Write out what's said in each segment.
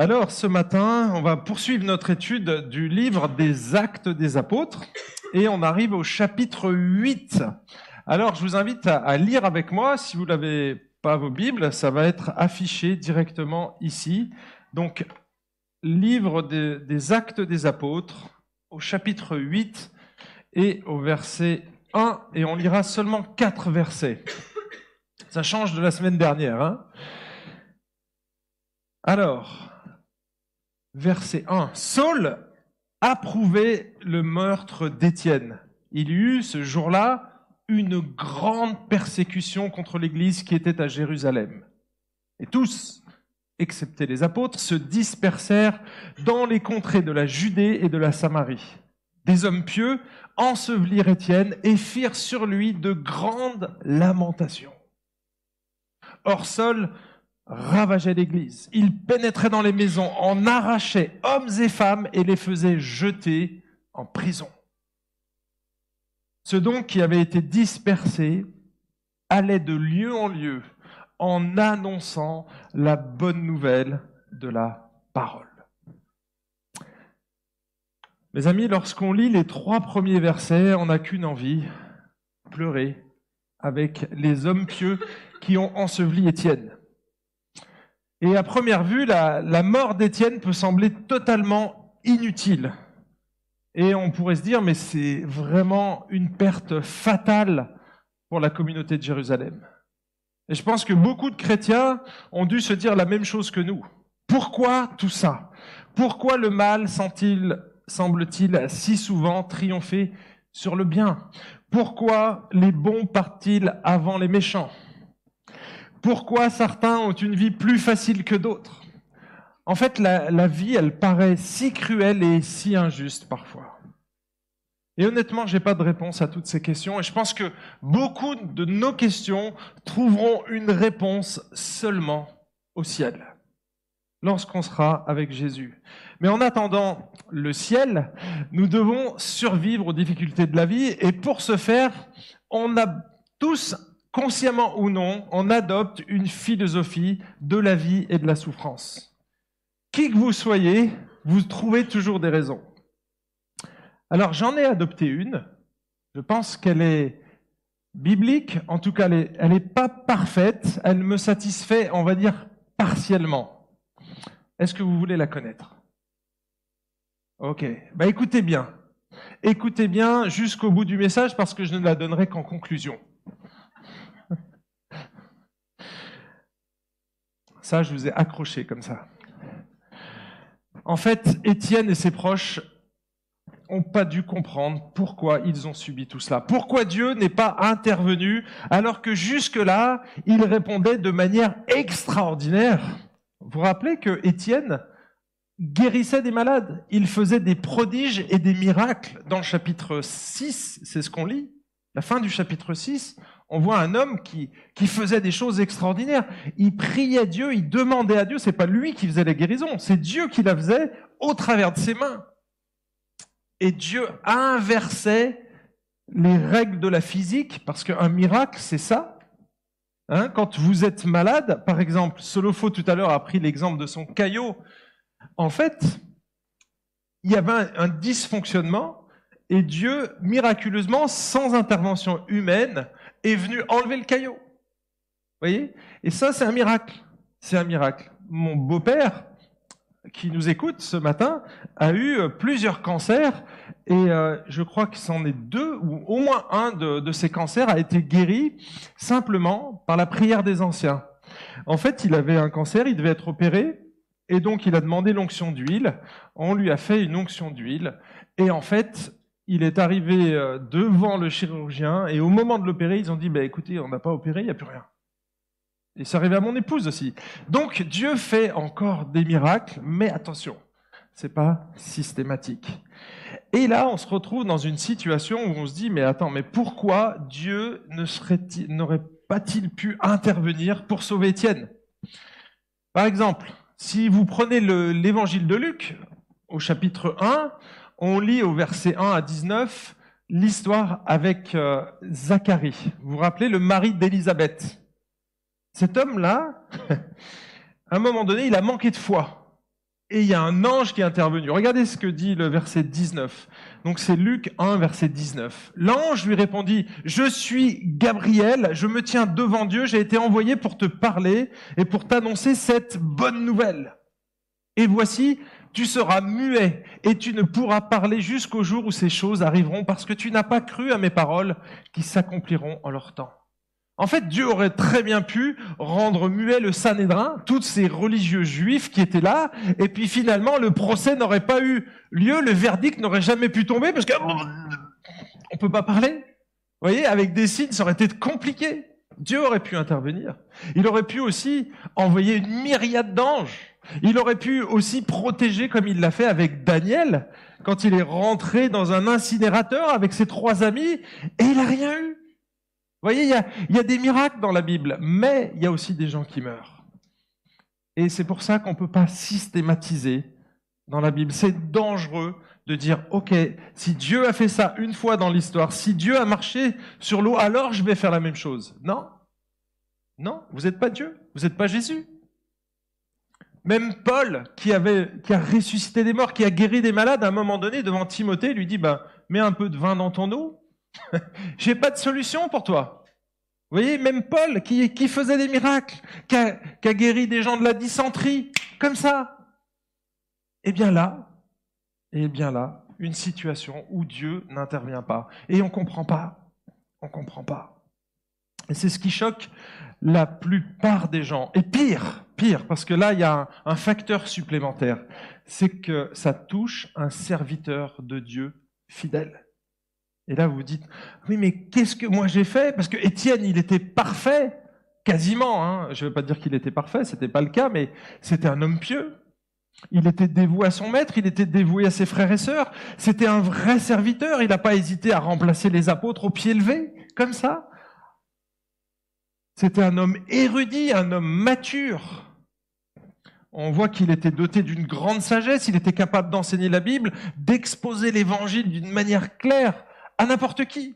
Alors, ce matin, on va poursuivre notre étude du livre des Actes des Apôtres et on arrive au chapitre 8. Alors, je vous invite à, lire avec moi. Si vous n'avez pas vos Bibles, ça va être affiché directement ici. Donc, livre des Actes des Apôtres au chapitre 8 et au verset 1 et on lira seulement quatre versets. Ça change de la semaine dernière. Hein Alors, verset 1. Saul approuvait le meurtre d'Étienne. Il y eut ce jour-là une grande persécution contre l'Église qui était à Jérusalem. Et tous, excepté les apôtres, se dispersèrent dans les contrées de la Judée et de la Samarie. Des hommes pieux ensevelirent Étienne et firent sur lui de grandes lamentations. Or Saul ravageait l'Église. Il pénétrait dans les maisons, en arrachait hommes et femmes et les faisait jeter en prison. Ceux donc qui avaient été dispersés allaient de lieu en lieu en annonçant la bonne nouvelle de la parole. Mes amis, lorsqu'on lit les trois premiers versets, on n'a qu'une envie, pleurer avec les hommes pieux qui ont enseveli Étienne. Et à première vue, la, mort d'Étienne peut sembler totalement inutile. Et on pourrait se dire, mais c'est vraiment une perte fatale pour la communauté de Jérusalem. Et je pense que beaucoup de chrétiens ont dû se dire la même chose que nous. Pourquoi tout ça? Pourquoi le mal semble-t-il si souvent triompher sur le bien? Pourquoi les bons partent-ils avant les méchants? Pourquoi certains ont une vie plus facile que d'autres En fait, la, vie, elle paraît si cruelle et si injuste parfois. Et honnêtement, je n'ai pas de réponse à toutes ces questions et je pense que beaucoup de nos questions trouveront une réponse seulement au ciel, lorsqu'on sera avec Jésus. Mais en attendant le ciel, nous devons survivre aux difficultés de la vie et pour ce faire, on a tous consciemment ou non, on adopte une philosophie de la vie et de la souffrance. Qui que vous soyez, vous trouvez toujours des raisons. Alors j'en ai adopté une. Je pense qu'elle est biblique, en tout cas elle n'est pas parfaite, elle me satisfait, on va dire, partiellement. Est-ce que vous voulez la connaître? Ok, bah écoutez bien. Écoutez bien jusqu'au bout du message parce que je ne la donnerai qu'en conclusion. Ça, je vous ai accroché comme ça. En fait, Étienne et ses proches n'ont pas dû comprendre pourquoi ils ont subi tout cela. Pourquoi Dieu n'est pas intervenu alors que jusque-là, il répondait de manière extraordinaire. Vous vous rappelez que Étienne guérissait des malades. Il faisait des prodiges et des miracles. Dans le chapitre 6, c'est ce qu'on lit. La fin du chapitre 6, on voit un homme qui, faisait des choses extraordinaires. Il priait Dieu, il demandait à Dieu, c'est pas lui qui faisait les guérisons, c'est Dieu qui la faisait au travers de ses mains. Et Dieu inversait les règles de la physique, parce qu'un miracle, c'est ça. Hein, quand vous êtes malade, par exemple, Solofo tout à l'heure a pris l'exemple de son caillot. En fait, il y avait un dysfonctionnement et Dieu, miraculeusement, sans intervention humaine, est venu enlever le caillot. Vous voyez? Et ça, c'est un miracle. C'est un miracle. Mon beau-père, qui nous écoute ce matin, a eu euh, plusieurs cancers et euh, je crois que c'en est deux ou au moins un de, de ces cancers a été guéri simplement par la prière des anciens. En fait, il avait un cancer, il devait être opéré et donc il a demandé l'onction d'huile. On lui a fait une onction d'huile et en fait, il est arrivé euh, devant le chirurgien et au moment de l'opérer, ils ont dit bah, écoutez, on n'a pas opéré, il n'y a plus rien. Et ça arrivé à mon épouse aussi. Donc Dieu fait encore des miracles, mais attention, c'est pas systématique. Et là, on se retrouve dans une situation où on se dit mais attends, mais pourquoi Dieu n'aurait pas-il pu intervenir pour sauver Étienne? Par exemple, si vous prenez l'évangile de Luc au chapitre 1, on lit au verset 1 à 19 l'histoire avec euh, Zacharie. Vous vous rappelez le mari d'Élisabeth? Cet homme-là, à un moment donné, il a manqué de foi. et il y a un ange qui est intervenu. Regardez ce que dit le verset 19. Donc c'est Luc 1, verset 19. L'ange lui répondit, je suis Gabriel, je me tiens devant Dieu, j'ai été envoyé pour te parler et pour t'annoncer cette bonne nouvelle. Et voici, tu seras muet et tu ne pourras parler jusqu'au jour où ces choses arriveront parce que tu n'as pas cru à mes paroles qui s'accompliront en leur temps. En fait, Dieu aurait très bien pu rendre muet le Sanhédrin, tous ces religieux juifs qui étaient là, et puis finalement le procès n'aurait pas eu lieu, le verdict n'aurait jamais pu tomber parce que on peut pas parler. Vous voyez, avec des signes, ça aurait été compliqué. Dieu aurait pu intervenir. Il aurait pu aussi envoyer une myriade d'anges. Il aurait pu aussi protéger comme il l'a fait avec Daniel quand il est rentré dans un incinérateur avec ses trois amis et il n'a rien eu. Vous voyez, il y, a, des miracles dans la Bible, mais il y a aussi des gens qui meurent. Et c'est pour ça qu'on ne peut pas systématiser dans la Bible. C'est dangereux de dire, OK, si Dieu a fait ça une fois dans l'histoire, si Dieu a marché sur l'eau, alors je vais faire la même chose. Non. Non, vous n'êtes pas Dieu, vous n'êtes pas Jésus. Même Paul, qui, a ressuscité des morts, qui a guéri des malades, à un moment donné, devant Timothée, lui dit, bah, mets un peu de vin dans ton eau, J'ai pas de solution pour toi. Vous voyez, même Paul, qui, faisait des miracles, qui a, guéri des gens de la dysenterie, comme ça. Eh bien là, eh bien là, une situation où Dieu n'intervient pas. Et on comprend pas. On comprend pas. Et c'est ce qui choque la plupart des gens. Et pire, parce que là, il y a un, un facteur supplémentaire. C'est que ça touche un serviteur de Dieu fidèle. Et là, vous vous dites, oui, mais qu'est-ce que moi j'ai fait? Parce que Étienne, il était parfait, quasiment. Hein. Je ne veux pas dire qu'il était parfait, c'était pas le cas, mais c'était un homme pieux. Il était dévoué à son maître, il était dévoué à ses frères et sœurs. C'était un vrai serviteur. Il n'a pas hésité à remplacer les apôtres au pied levé, comme ça. C'était un homme érudit, un homme mature. On voit qu'il était doté d'une grande sagesse, il était capable d'enseigner la Bible, d'exposer l'évangile d'une manière claire à n'importe qui.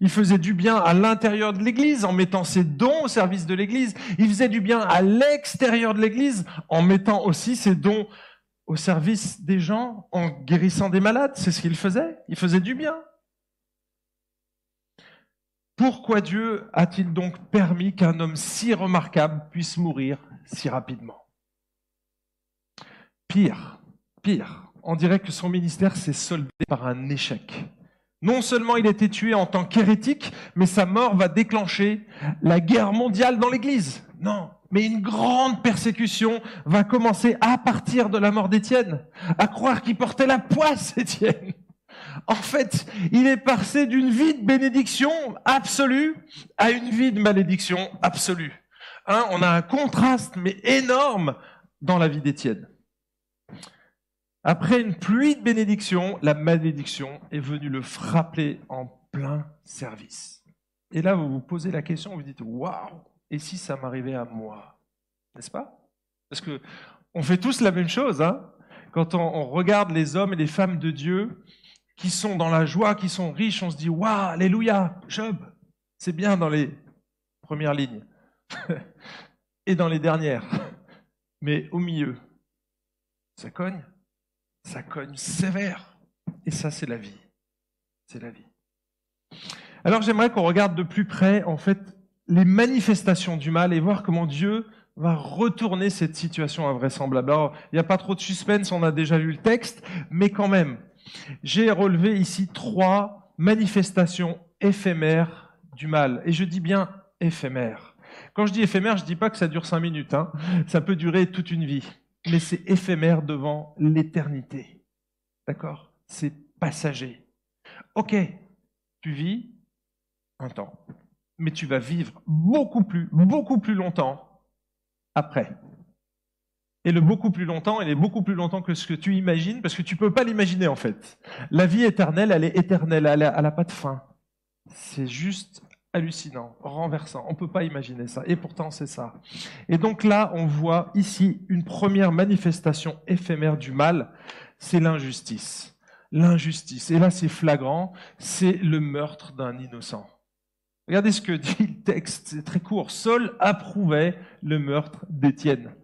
Il faisait du bien à l'intérieur de l'Église en mettant ses dons au service de l'Église. Il faisait du bien à l'extérieur de l'Église en mettant aussi ses dons au service des gens, en guérissant des malades. C'est ce qu'il faisait. Il faisait du bien. Pourquoi Dieu a-t-il donc permis qu'un homme si remarquable puisse mourir si rapidement? Pire, pire, on dirait que son ministère s'est soldé par un échec. Non seulement il a été tué en tant qu'hérétique, mais sa mort va déclencher la guerre mondiale dans l'Église. Non, mais une grande persécution va commencer à partir de la mort d'Étienne. À croire qu'il portait la poisse, Étienne. En fait, il est passé d'une vie de bénédiction absolue à une vie de malédiction absolue. Hein, on a un contraste, mais énorme, dans la vie d'Étienne. Après une pluie de bénédictions, la malédiction est venue le frapper en plein service. Et là, vous vous posez la question, vous dites, waouh, et si ça m'arrivait à moi N'est-ce pas? Parce que on fait tous la même chose. Hein Quand on, regarde les hommes et les femmes de Dieu qui sont dans la joie, qui sont riches, on se dit, waouh, alléluia, Job, c'est bien dans les premières lignes et dans les dernières. Mais au milieu, ça cogne ça cogne sévère. Et ça, c'est la vie. C'est la vie. Alors j'aimerais qu'on regarde de plus près, en fait, les manifestations du mal et voir comment Dieu va retourner cette situation invraisemblable. Alors, il n'y a pas trop de suspense, on a déjà lu le texte, mais quand même, j'ai relevé ici trois manifestations éphémères du mal. Et je dis bien éphémères. Quand je dis éphémère, je ne dis pas que ça dure cinq minutes. Hein. Ça peut durer toute une vie mais c'est éphémère devant l'éternité. D'accord? C'est passager. Ok, tu vis un temps, mais tu vas vivre beaucoup plus, beaucoup plus longtemps après. Et le beaucoup plus longtemps, il est beaucoup plus longtemps que ce que tu imagines, parce que tu ne peux pas l'imaginer en fait. La vie éternelle, elle est éternelle, elle n'a pas de fin. C'est juste hallucinant, renversant. On ne peut pas imaginer ça. Et pourtant, c'est ça. Et donc là, on voit ici une première manifestation éphémère du mal, c'est l'injustice. L'injustice. Et là, c'est flagrant, c'est le meurtre d'un innocent. Regardez ce que dit le texte, c'est très court. Saul approuvait le meurtre d'Étienne.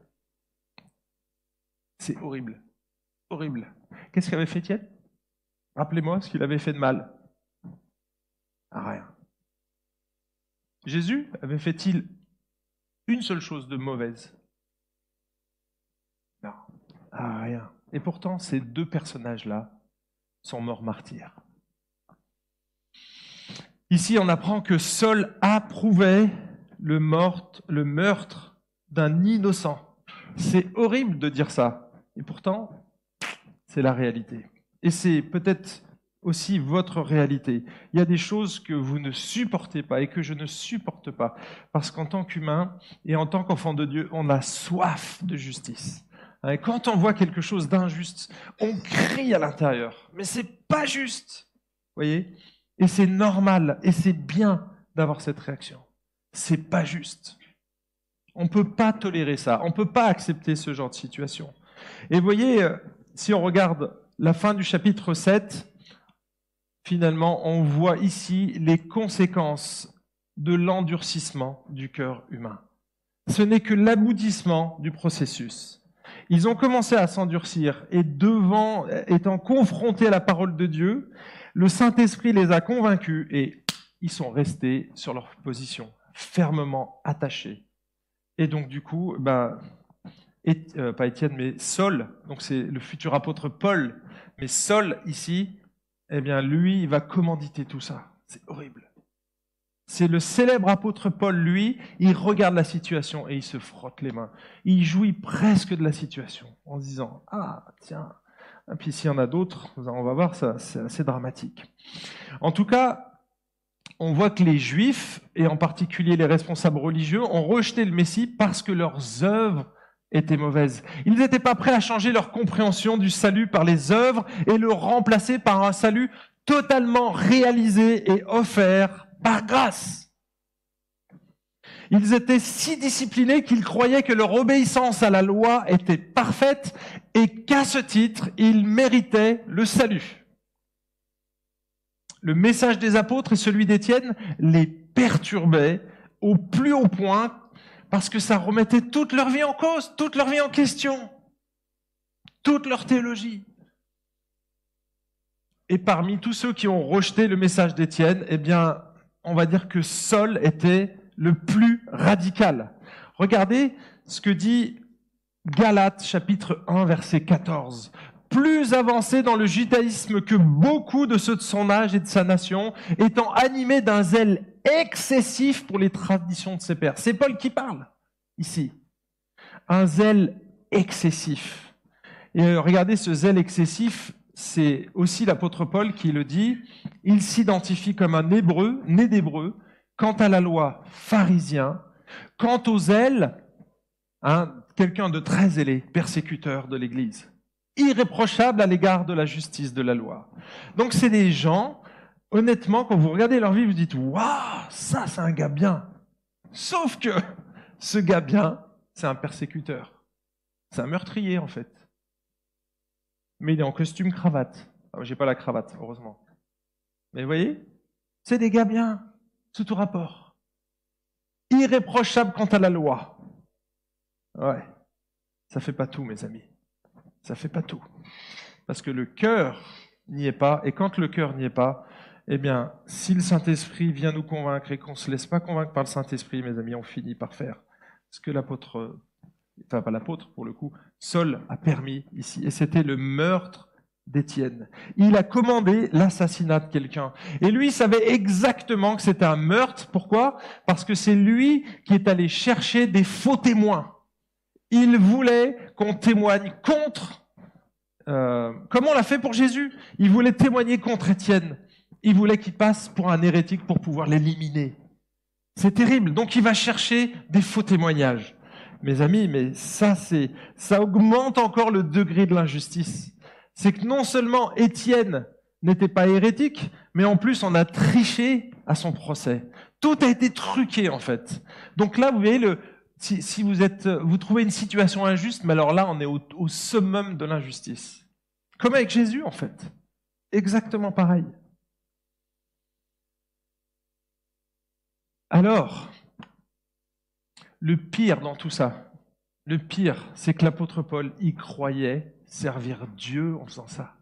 C'est horrible. Horrible. Qu'est-ce qu'avait fait Étienne? Rappelez-moi ce qu'il avait fait de mal. Ah, rien. Jésus avait fait-il une seule chose de mauvaise? Non. Ah, rien. Et pourtant, ces deux personnages-là sont morts martyrs. Ici, on apprend que Saul approuvait le, le meurtre d'un innocent. C'est horrible de dire ça. Et pourtant, c'est la réalité. Et c'est peut-être aussi votre réalité. Il y a des choses que vous ne supportez pas et que je ne supporte pas. Parce qu'en tant qu'humain et en tant qu'enfant de Dieu, on a soif de justice. Hein, quand on voit quelque chose d'injuste, on crie à l'intérieur. Mais c'est pas juste. Voyez? Et c'est normal et c'est bien d'avoir cette réaction. C'est pas juste. On ne peut pas tolérer ça. On ne peut pas accepter ce genre de situation. Et voyez, euh, si on regarde la fin du chapitre 7, finalement, on voit ici les conséquences de l'endurcissement du cœur humain. Ce n'est que l'aboutissement du processus. Ils ont commencé à s'endurcir et devant, étant confrontés à la parole de Dieu, le Saint-Esprit les a convaincus et ils sont restés sur leur position, fermement attachés. Et donc du coup, bah, euh, pas Étienne, mais Saul, donc c'est le futur apôtre Paul, mais Saul ici, eh bien lui, il va commanditer tout ça. C'est horrible. C'est le célèbre apôtre Paul, lui, il regarde la situation et il se frotte les mains. Il jouit presque de la situation en disant Ah, tiens. Et puis s'il y en a d'autres, on va voir, ça, c'est assez dramatique. En tout cas, on voit que les Juifs, et en particulier les responsables religieux, ont rejeté le Messie parce que leurs œuvres étaient mauvaises. Ils n'étaient pas prêts à changer leur compréhension du salut par les œuvres et le remplacer par un salut totalement réalisé et offert par grâce. Ils étaient si disciplinés qu'ils croyaient que leur obéissance à la loi était parfaite et qu'à ce titre, ils méritaient le salut. Le message des apôtres et celui d'Étienne les perturbaient au plus haut point parce que ça remettait toute leur vie en cause, toute leur vie en question, toute leur théologie. Et parmi tous ceux qui ont rejeté le message d'Étienne, eh bien, on va dire que Saul était le plus radical. Regardez ce que dit Galates chapitre 1 verset 14. Plus avancé dans le judaïsme que beaucoup de ceux de son âge et de sa nation, étant animé d'un zèle excessif pour les traditions de ses pères. C'est Paul qui parle ici. Un zèle excessif. Et euh, regardez ce zèle excessif, c'est aussi l'apôtre Paul qui le dit. Il s'identifie comme un hébreu, né d'hébreu, quant à la loi, pharisien, quant au zèle, hein, quelqu'un de très zélé, persécuteur de l'Église, irréprochable à l'égard de la justice de la loi. Donc c'est des gens, honnêtement, quand vous regardez leur vie, vous dites, waouh, ça c'est un gars bien. Sauf que ce gars bien, c'est un persécuteur. C'est un meurtrier en fait. Mais il est en costume cravate. Ah, J'ai pas la cravate, heureusement. Mais vous voyez, c'est des gars bien sous tout rapport. Irréprochable quant à la loi. Ouais, ça fait pas tout, mes amis. Ça fait pas tout. Parce que le cœur n'y est pas, et quand le cœur n'y est pas, eh bien, si le Saint-Esprit vient nous convaincre et qu'on ne se laisse pas convaincre par le Saint-Esprit, mes amis, on finit par faire ce que l'apôtre, enfin pas l'apôtre pour le coup, Saul a permis ici. Et c'était le meurtre d'Étienne. Il a commandé l'assassinat de quelqu'un. Et lui savait exactement que c'était un meurtre. Pourquoi? Parce que c'est lui qui est allé chercher des faux témoins. Il voulait qu'on témoigne contre. Euh, comment on l'a fait pour Jésus Il voulait témoigner contre Étienne. Il voulait qu'il passe pour un hérétique pour pouvoir l'éliminer. C'est terrible. Donc il va chercher des faux témoignages. Mes amis, mais ça c'est, ça augmente encore le degré de l'injustice c'est que non seulement Étienne n'était pas hérétique, mais en plus on a triché à son procès. Tout a été truqué en fait. Donc là, vous voyez, le, si, vous êtes, vous trouvez une situation injuste, mais alors là, on est au, au summum de l'injustice. Comme avec Jésus en fait. Exactement pareil. Alors, le pire dans tout ça, le pire, c'est que l'apôtre Paul y croyait servir Dieu en faisant ça.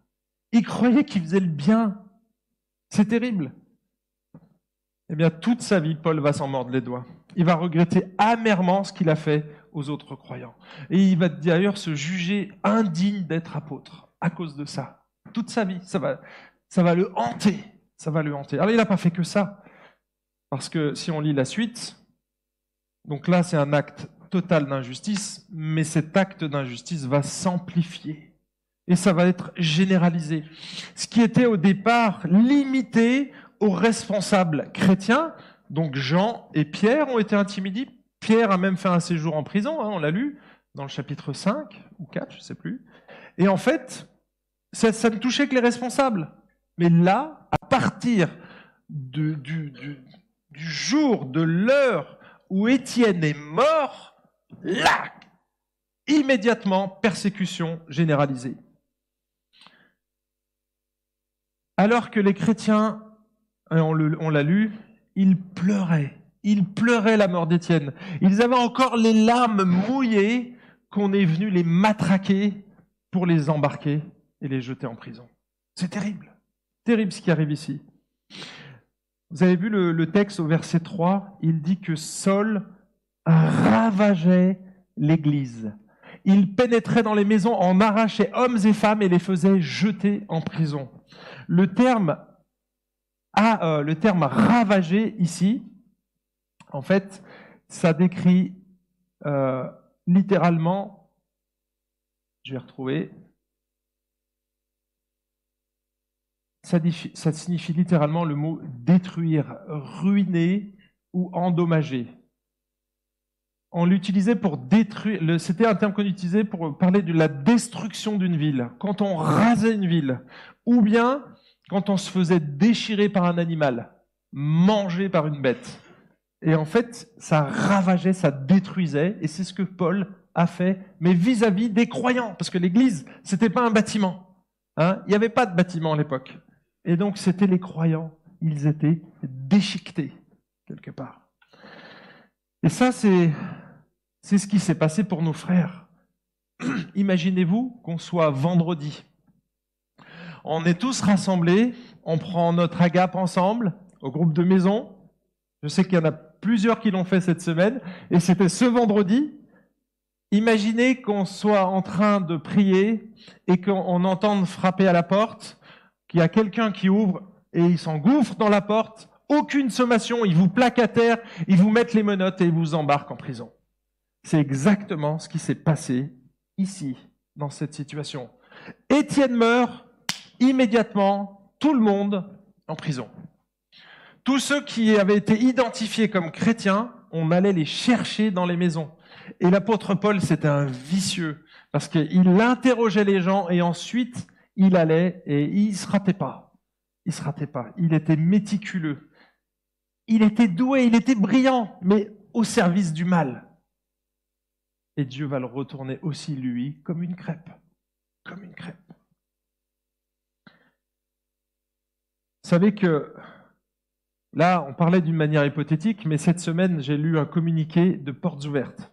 Il croyait qu'il faisait le bien. C'est terrible. Eh bien, toute sa vie, Paul va s'en mordre les doigts. Il va regretter amèrement ce qu'il a fait aux autres croyants. Et il va d'ailleurs se juger indigne d'être apôtre à cause de ça. Toute sa vie, ça va, ça va le hanter. Ça va le hanter. Alors, il n'a pas fait que ça. Parce que si on lit la suite, donc là, c'est un acte total d'injustice, mais cet acte d'injustice va s'amplifier. Et ça va être généralisé. Ce qui était au départ limité aux responsables chrétiens, donc Jean et Pierre ont été intimidés. Pierre a même fait un séjour en prison, hein, on l'a lu dans le chapitre 5 ou 4, je ne sais plus. Et en fait, ça, ne touchait que les responsables. Mais là, à partir du, du jour, de l'heure où Étienne est mort, là, immédiatement, persécution généralisée. Alors que les chrétiens, on l'a lu, ils pleuraient. Ils pleuraient la mort d'Étienne. Ils avaient encore les larmes mouillées qu'on est venu les matraquer pour les embarquer et les jeter en prison. C'est terrible. Terrible ce qui arrive ici. Vous avez vu le, texte au verset 3, il dit que Saul ravageait l'Église. Il pénétrait dans les maisons, en arrachait hommes et femmes et les faisait jeter en prison. Le terme, a, euh, le terme ravager ici, en fait, ça décrit euh, littéralement, je vais retrouver, ça, signifie littéralement le mot détruire, ruiner ou endommager on l'utilisait pour détruire, c'était un terme qu'on utilisait pour parler de la destruction d'une ville, quand on rasait une ville, ou bien quand on se faisait déchirer par un animal, manger par une bête. Et en fait, ça ravageait, ça détruisait, et c'est ce que Paul a fait, mais vis-à-vis des croyants, parce que l'Église, c'était pas un bâtiment. Hein Il n'y avait pas de bâtiment à l'époque. Et donc, c'était les croyants. Ils étaient déchiquetés, quelque part. Et ça, c'est c'est ce qui s'est passé pour nos frères. Imaginez-vous qu'on soit vendredi. On est tous rassemblés, on prend notre agape ensemble au groupe de maison. Je sais qu'il y en a plusieurs qui l'ont fait cette semaine, et c'était ce vendredi. Imaginez qu'on soit en train de prier et qu'on entende frapper à la porte, qu'il y a quelqu'un qui ouvre et il s'engouffre dans la porte, aucune sommation, il vous plaque à terre, il vous met les menottes et il vous embarque en prison. C'est exactement ce qui s'est passé ici, dans cette situation. Étienne meurt, immédiatement, tout le monde en prison. Tous ceux qui avaient été identifiés comme chrétiens, on allait les chercher dans les maisons. Et l'apôtre Paul, c'était un vicieux, parce qu'il interrogeait les gens et ensuite il allait et il se ratait pas. Il se ratait pas. Il était méticuleux. Il était doué, il était brillant, mais au service du mal. Et Dieu va le retourner aussi, lui, comme une crêpe. Comme une crêpe. Vous savez que là, on parlait d'une manière hypothétique, mais cette semaine, j'ai lu un communiqué de portes ouvertes.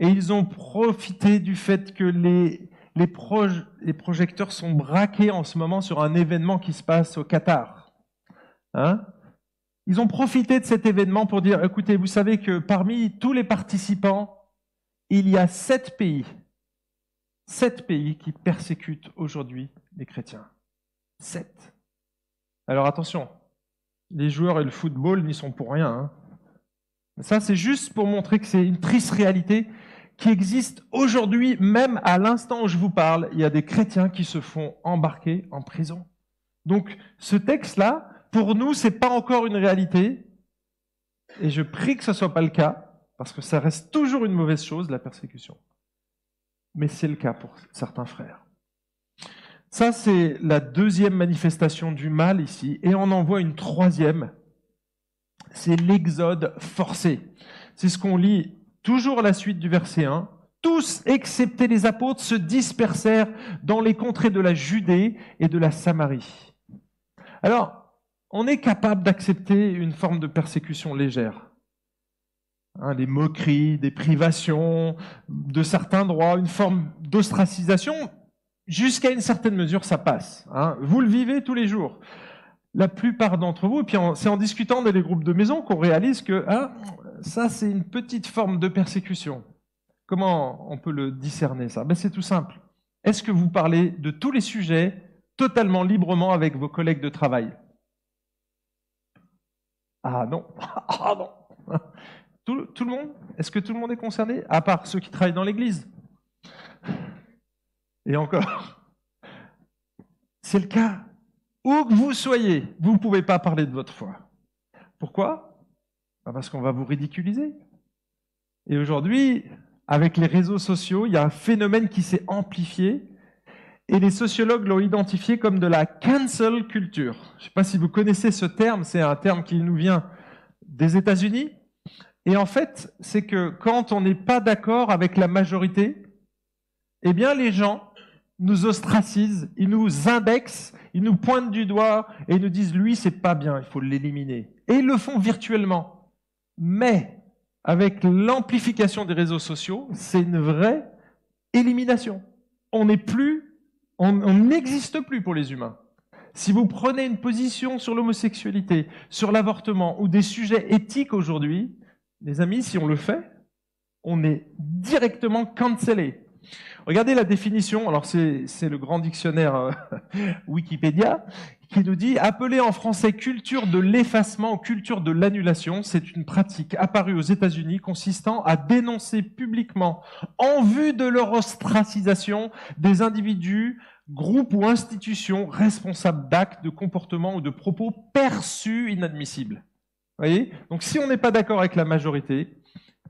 Et ils ont profité du fait que les, les, projecteurs sont braqués en ce moment sur un événement qui se passe au Qatar. Hein? Ils ont profité de cet événement pour dire, écoutez, vous savez que parmi tous les participants, il y a sept pays, sept pays qui persécutent aujourd'hui les chrétiens. Sept. Alors attention, les joueurs et le football n'y sont pour rien. Hein. Ça, c'est juste pour montrer que c'est une triste réalité qui existe aujourd'hui, même à l'instant où je vous parle. Il y a des chrétiens qui se font embarquer en prison. Donc, ce texte-là, pour nous, c'est pas encore une réalité. Et je prie que ce soit pas le cas parce que ça reste toujours une mauvaise chose, la persécution. Mais c'est le cas pour certains frères. Ça, c'est la deuxième manifestation du mal ici, et on en voit une troisième, c'est l'exode forcé. C'est ce qu'on lit toujours la suite du verset 1. Tous, excepté les apôtres, se dispersèrent dans les contrées de la Judée et de la Samarie. Alors, on est capable d'accepter une forme de persécution légère. Hein, les moqueries, des privations de certains droits, une forme d'ostracisation, jusqu'à une certaine mesure, ça passe. Hein. Vous le vivez tous les jours. La plupart d'entre vous, et puis c'est en discutant dans les groupes de maison qu'on réalise que ah, ça, c'est une petite forme de persécution. Comment on peut le discerner, ça? Ben, C'est tout simple. Est-ce que vous parlez de tous les sujets totalement librement avec vos collègues de travail? Ah non, ah non. Tout, tout le monde? Est-ce que tout le monde est concerné? À part ceux qui travaillent dans l'église? Et encore. C'est le cas. Où que vous soyez, vous ne pouvez pas parler de votre foi. Pourquoi? Parce qu'on va vous ridiculiser. Et aujourd'hui, avec les réseaux sociaux, il y a un phénomène qui s'est amplifié et les sociologues l'ont identifié comme de la cancel culture. Je ne sais pas si vous connaissez ce terme, c'est un terme qui nous vient des États-Unis. Et en fait, c'est que quand on n'est pas d'accord avec la majorité, eh bien les gens nous ostracisent, ils nous indexent, ils nous pointent du doigt et ils nous disent lui c'est pas bien, il faut l'éliminer. Et ils le font virtuellement. Mais avec l'amplification des réseaux sociaux, c'est une vraie élimination. On n'est plus, on n'existe plus pour les humains. Si vous prenez une position sur l'homosexualité, sur l'avortement ou des sujets éthiques aujourd'hui, les amis, si on le fait, on est directement cancellé. Regardez la définition, alors c'est le grand dictionnaire euh, Wikipédia, qui nous dit appeler en français culture de l'effacement ou culture de l'annulation, c'est une pratique apparue aux États-Unis consistant à dénoncer publiquement, en vue de leur ostracisation, des individus, groupes ou institutions responsables d'actes, de comportements ou de propos perçus inadmissibles. Voyez? Donc si on n'est pas d'accord avec la majorité,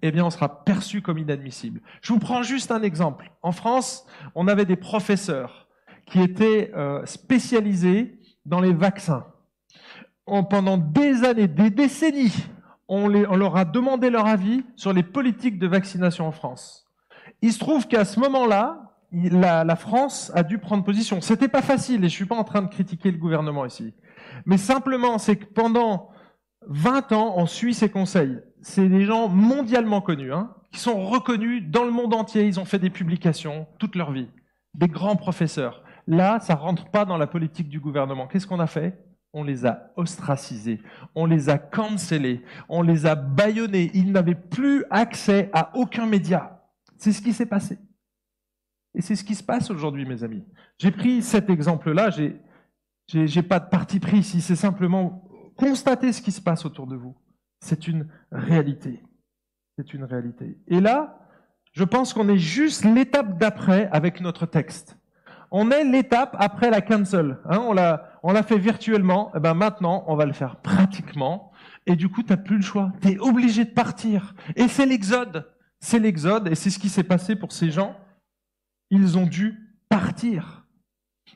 eh bien on sera perçu comme inadmissible. Je vous prends juste un exemple. En France, on avait des professeurs qui étaient euh, spécialisés dans les vaccins. pendant des années, des décennies, on, leur a demandé leur avis sur les politiques de vaccination en France. Il se trouve qu'à ce moment-là, la, France a dû prendre position. C'était pas facile, et je suis pas en train de critiquer le gouvernement ici. Mais simplement, c'est que pendant 20 ans, on suit ces conseils. C'est des gens mondialement connus, hein, qui sont reconnus dans le monde entier. Ils ont fait des publications toute leur vie. Des grands professeurs. Là, ça rentre pas dans la politique du gouvernement. Qu'est-ce qu'on a fait? On les a ostracisés, on les a cancellés, on les a bâillonnés. Ils n'avaient plus accès à aucun média. C'est ce qui s'est passé. Et c'est ce qui se passe aujourd'hui, mes amis. J'ai pris cet exemple-là. J'ai, j'ai, pas de parti pris ici. C'est simplement constater ce qui se passe autour de vous. C'est une réalité. C'est une réalité. Et là, je pense qu'on est juste l'étape d'après avec notre texte on est l'étape après la cancel. Hein, on l'a, fait virtuellement. Et eh ben maintenant, on va le faire pratiquement. Et du coup, tu n'as plus le choix. Tu es obligé de partir. Et c'est l'exode. C'est l'exode. Et c'est ce qui s'est passé pour ces gens. Ils ont dû partir.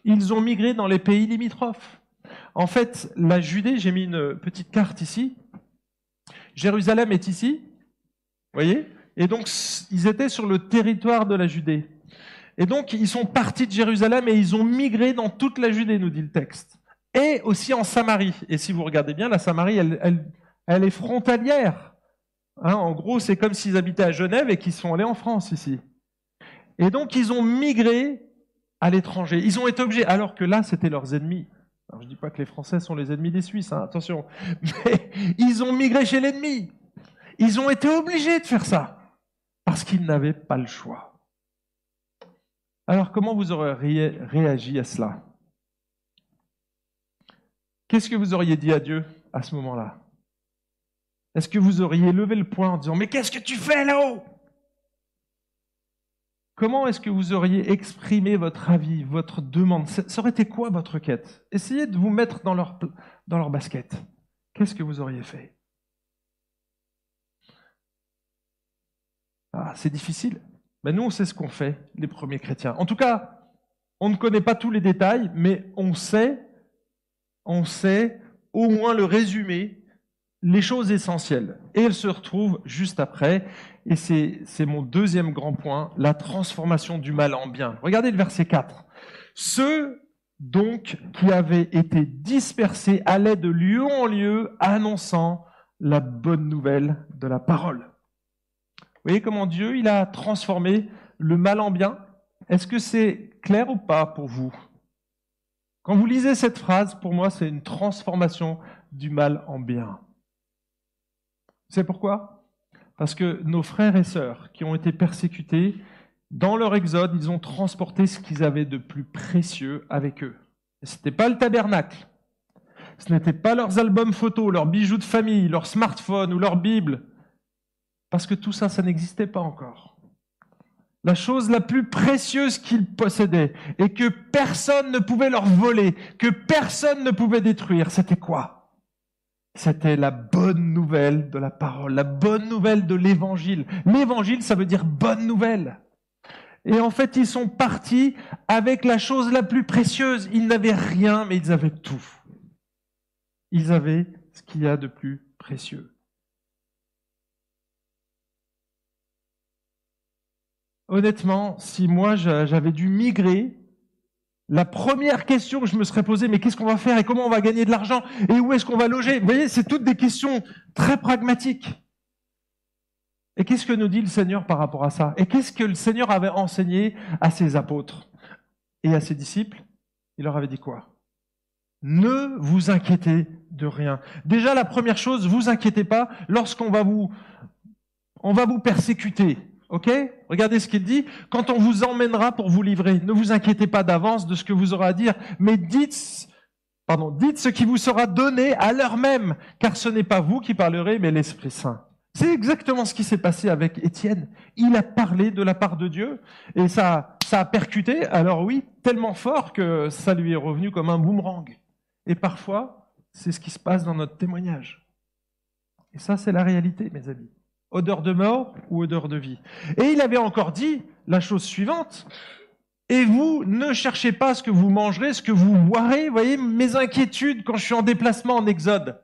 Ils ont migré dans les pays limitrophes. En fait, la Judée, j'ai mis une petite carte ici. Jérusalem est ici. Voyez? Et donc, ils étaient sur le territoire de la Judée. Et donc, ils sont partis de Jérusalem et ils ont migré dans toute la Judée, nous dit le texte. Et aussi en Samarie. Et si vous regardez bien, la Samarie, elle, est frontalière. Hein, en gros, c'est comme s'ils habitaient à Genève et qu'ils sont allés en France ici. Et donc, ils ont migré à l'étranger. Ils ont été obligés, alors que là, c'était leurs ennemis. Je ne dis pas que les Français sont les ennemis des Suisses, hein, attention. Mais ils ont migré chez l'ennemi. Ils ont été obligés de faire ça. Parce qu'ils n'avaient pas le choix. Alors comment vous auriez réagi à cela? Qu'est-ce que vous auriez dit à Dieu à ce moment-là? Est-ce que vous auriez levé le poing en disant Mais qu'est-ce que tu fais là-haut? Comment est-ce que vous auriez exprimé votre avis, votre demande? Ça aurait été quoi votre quête? Essayez de vous mettre dans leur, dans leur basket. Qu'est-ce que vous auriez fait? Ah, c'est difficile. Ben nous, on sait ce qu'ont fait les premiers chrétiens. En tout cas, on ne connaît pas tous les détails, mais on sait, on sait au moins le résumé, les choses essentielles. Et elles se retrouvent juste après. Et c'est mon deuxième grand point, la transformation du mal en bien. Regardez le verset 4. Ceux donc qui avaient été dispersés allaient de lieu en lieu annonçant la bonne nouvelle de la parole. Voyez comment Dieu, il a transformé le mal en bien. Est-ce que c'est clair ou pas pour vous? Quand vous lisez cette phrase, pour moi, c'est une transformation du mal en bien. C'est pourquoi? Parce que nos frères et sœurs qui ont été persécutés, dans leur exode, ils ont transporté ce qu'ils avaient de plus précieux avec eux. Ce n'était pas le tabernacle, ce n'était pas leurs albums photos, leurs bijoux de famille, leur smartphone ou leur Bible, parce que tout ça, ça n'existait pas encore. La chose la plus précieuse qu'ils possédaient et que personne ne pouvait leur voler, que personne ne pouvait détruire, c'était quoi? C'était la bonne nouvelle de la parole, la bonne nouvelle de l'évangile. L'évangile, ça veut dire bonne nouvelle. Et en fait, ils sont partis avec la chose la plus précieuse. Ils n'avaient rien, mais ils avaient tout. Ils avaient ce qu'il y a de plus précieux. Honnêtement, si moi j'avais dû migrer, la première question que je me serais posée, mais qu'est-ce qu'on va faire et comment on va gagner de l'argent et où est-ce qu'on va loger? Vous voyez, c'est toutes des questions très pragmatiques. Et qu'est-ce que nous dit le Seigneur par rapport à ça? Et qu'est-ce que le Seigneur avait enseigné à ses apôtres et à ses disciples? Il leur avait dit quoi? Ne vous inquiétez de rien. Déjà, la première chose, vous inquiétez pas lorsqu'on va vous, on va vous persécuter. Ok? Regardez ce qu'il dit. Quand on vous emmènera pour vous livrer, ne vous inquiétez pas d'avance de ce que vous aurez à dire, mais dites, pardon, dites ce qui vous sera donné à l'heure même, car ce n'est pas vous qui parlerez, mais l'Esprit Saint. C'est exactement ce qui s'est passé avec Étienne. Il a parlé de la part de Dieu et ça, ça a percuté, alors oui, tellement fort que ça lui est revenu comme un boomerang. Et parfois, c'est ce qui se passe dans notre témoignage. Et ça, c'est la réalité, mes amis. Odeur de mort ou odeur de vie. Et il avait encore dit la chose suivante. Et vous ne cherchez pas ce que vous mangerez, ce que vous boirez. Voyez mes inquiétudes quand je suis en déplacement en Exode.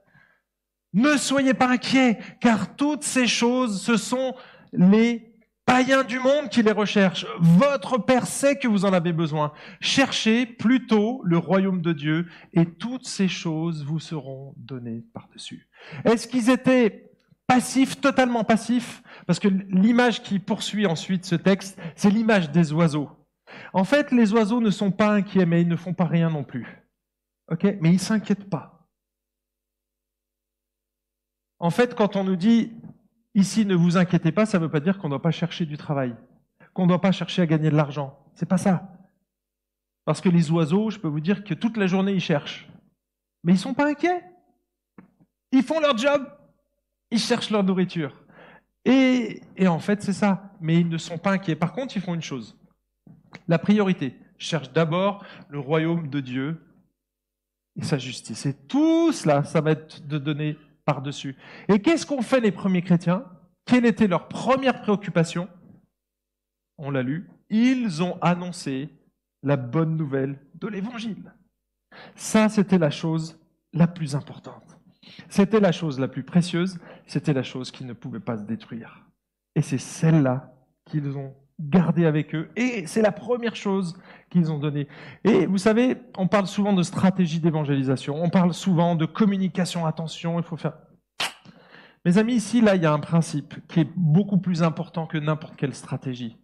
Ne soyez pas inquiets, car toutes ces choses, ce sont les païens du monde qui les recherchent. Votre Père sait que vous en avez besoin. Cherchez plutôt le royaume de Dieu et toutes ces choses vous seront données par-dessus. Est-ce qu'ils étaient passifs, totalement passifs Parce que l'image qui poursuit ensuite ce texte, c'est l'image des oiseaux. En fait, les oiseaux ne sont pas inquiets, mais ils ne font pas rien non plus. Mais ils s'inquiètent pas. En fait, quand on nous dit ici ne vous inquiétez pas, ça ne veut pas dire qu'on ne doit pas chercher du travail, qu'on ne doit pas chercher à gagner de l'argent. C'est pas ça. Parce que les oiseaux, je peux vous dire que toute la journée ils cherchent. Mais ils sont pas inquiets. Ils font leur job. Ils cherchent leur nourriture. Et, et en fait, c'est ça. Mais ils ne sont pas inquiets. Par contre, ils font une chose. La priorité. Ils cherchent d'abord le royaume de Dieu et sa justice. Et tout cela, ça va être de donner par-dessus. Et qu'est-ce qu'ont fait les premiers chrétiens? Quelle était leur première préoccupation? On l'a lu. Ils ont annoncé la bonne nouvelle de l'Évangile. Ça, c'était la chose la plus importante. C'était la chose la plus précieuse, c'était la chose qui ne pouvait pas se détruire. Et c'est celle-là qu'ils ont gardée avec eux. Et c'est la première chose qu'ils ont donnée. Et vous savez, on parle souvent de stratégie d'évangélisation, on parle souvent de communication, attention, il faut faire... Mes amis, ici, là, il y a un principe qui est beaucoup plus important que n'importe quelle stratégie.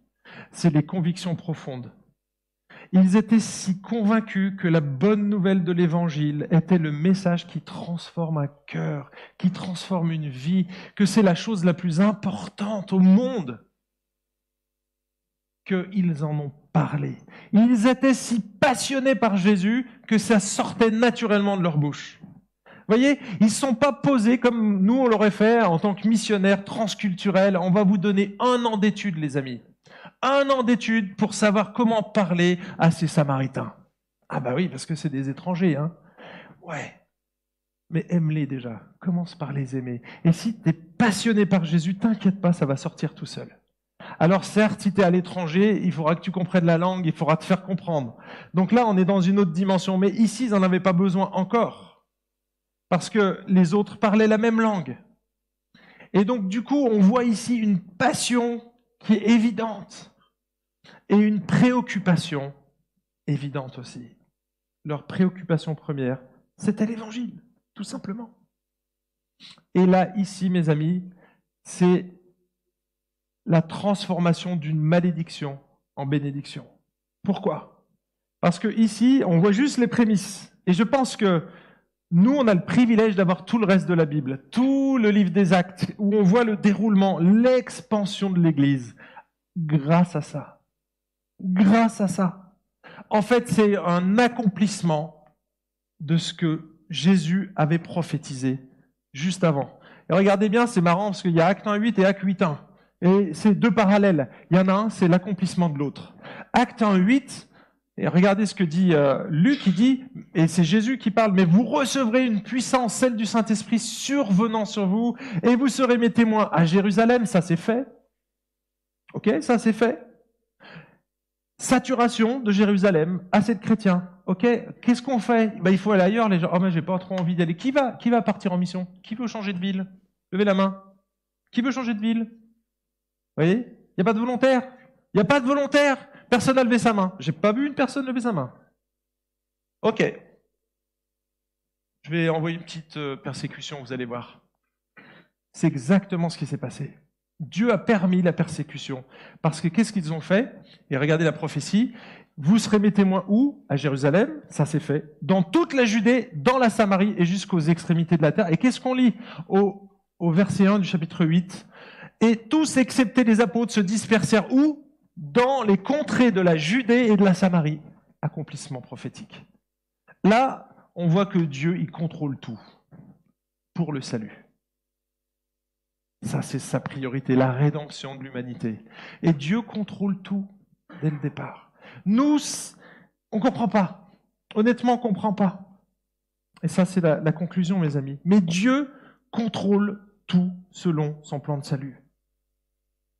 C'est les convictions profondes. Ils étaient si convaincus que la bonne nouvelle de l'Évangile était le message qui transforme un cœur, qui transforme une vie, que c'est la chose la plus importante au monde qu'ils en ont parlé. Ils étaient si passionnés par Jésus que ça sortait naturellement de leur bouche. Vous voyez, ils ne sont pas posés comme nous on l'aurait fait en tant que missionnaires transculturels. On va vous donner un an d'études, les amis. Un an d'études pour savoir comment parler à ces Samaritains. Ah bah oui, parce que c'est des étrangers, hein. Ouais. Mais aime-les déjà. Commence par les aimer. Et si tu es passionné par Jésus, t'inquiète pas, ça va sortir tout seul. Alors certes, si tu à l'étranger, il faudra que tu comprennes la langue, il faudra te faire comprendre. Donc là, on est dans une autre dimension. Mais ici, ils n'en avaient pas besoin encore. Parce que les autres parlaient la même langue. Et donc, du coup, on voit ici une passion qui est évidente et une préoccupation évidente aussi. Leur préoccupation première, c'était l'évangile, tout simplement. Et là, ici, mes amis, c'est la transformation d'une malédiction en bénédiction. Pourquoi? Parce que ici, on voit juste les prémices. Et je pense que nous, on a le privilège d'avoir tout le reste de la Bible, tout le livre des actes, où on voit le déroulement, l'expansion de l'Église, grâce à ça. Grâce à ça. En fait, c'est un accomplissement de ce que Jésus avait prophétisé juste avant. Et regardez bien, c'est marrant parce qu'il y a Acte 1, 8 et Acte 8, 1. Et c'est deux parallèles. Il y en a un, c'est l'accomplissement de l'autre. Acte 1, 8, et regardez ce que dit euh, Luc, il dit, et c'est Jésus qui parle, mais vous recevrez une puissance, celle du Saint-Esprit, survenant sur vous, et vous serez mes témoins à Jérusalem, ça c'est fait. Ok, ça c'est fait. Saturation de Jérusalem, assez de chrétiens. Ok, qu'est-ce qu'on fait? Ben, Il faut aller ailleurs, les gens. Oh, mais j'ai pas trop envie d'aller. Qui va, qui va partir en mission? Qui veut changer de ville? Levez la main. Qui veut changer de ville? Vous voyez? Il n'y a pas de volontaire. Il n'y a pas de volontaire. Personne n'a levé sa main. J'ai pas vu une personne lever sa main. Ok. Je vais envoyer une petite euh, persécution, vous allez voir. C'est exactement ce qui s'est passé. Dieu a permis la persécution. Parce que qu'est-ce qu'ils ont fait? Et regardez la prophétie. Vous serez mes témoins où? À Jérusalem, ça s'est fait. Dans toute la Judée, dans la Samarie et jusqu'aux extrémités de la terre. Et qu'est-ce qu'on lit au, au verset 1 du chapitre 8 Et tous, excepté les apôtres, se dispersèrent où? Dans les contrées de la Judée et de la Samarie. Accomplissement prophétique. Là, on voit que Dieu, il contrôle tout pour le salut. Ça, c'est sa priorité, la rédemption de l'humanité. Et Dieu contrôle tout dès le départ. Nous, on ne comprend pas. Honnêtement, on ne comprend pas. Et ça, c'est la, la conclusion, mes amis. Mais Dieu contrôle tout selon son plan de salut.